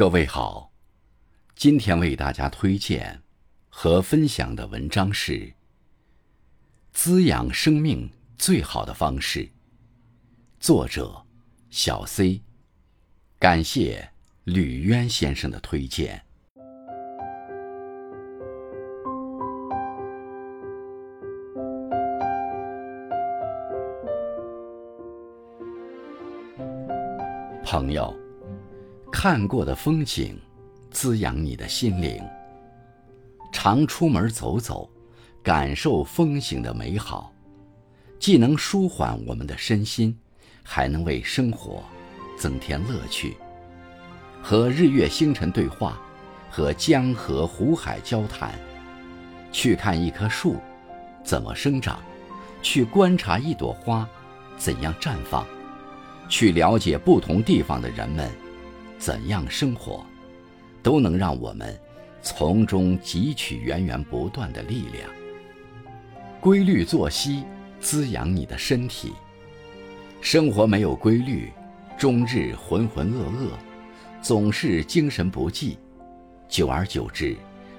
各位好，今天为大家推荐和分享的文章是《滋养生命最好的方式》，作者小 C，感谢吕渊先生的推荐。朋友。看过的风景，滋养你的心灵。常出门走走，感受风景的美好，既能舒缓我们的身心，还能为生活增添乐趣。和日月星辰对话，和江河湖海交谈，去看一棵树怎么生长，去观察一朵花怎样绽放，去了解不同地方的人们。怎样生活，都能让我们从中汲取源源不断的力量。规律作息滋养你的身体。生活没有规律，终日浑浑噩噩，总是精神不济，久而久之，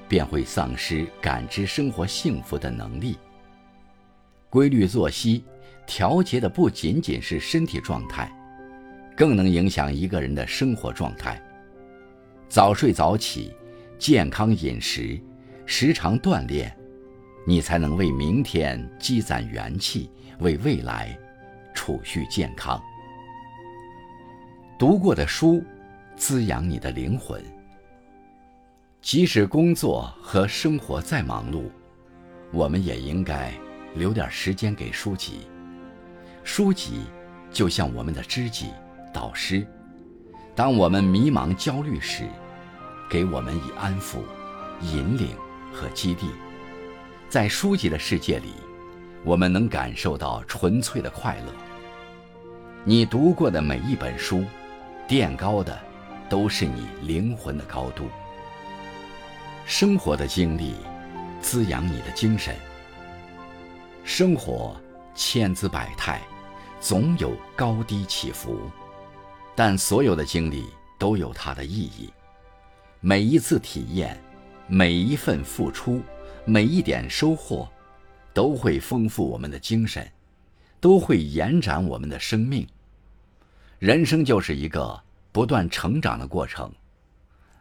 便会丧失感知生活幸福的能力。规律作息调节的不仅仅是身体状态。更能影响一个人的生活状态。早睡早起，健康饮食，时常锻炼，你才能为明天积攒元气，为未来储蓄健康。读过的书，滋养你的灵魂。即使工作和生活再忙碌，我们也应该留点时间给书籍。书籍就像我们的知己。导师，当我们迷茫焦虑时，给我们以安抚、引领和激励。在书籍的世界里，我们能感受到纯粹的快乐。你读过的每一本书，垫高的都是你灵魂的高度。生活的经历，滋养你的精神。生活千姿百态，总有高低起伏。但所有的经历都有它的意义，每一次体验，每一份付出，每一点收获，都会丰富我们的精神，都会延展我们的生命。人生就是一个不断成长的过程，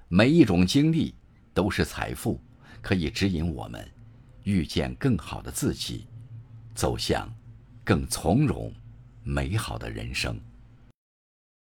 每一种经历都是财富，可以指引我们遇见更好的自己，走向更从容、美好的人生。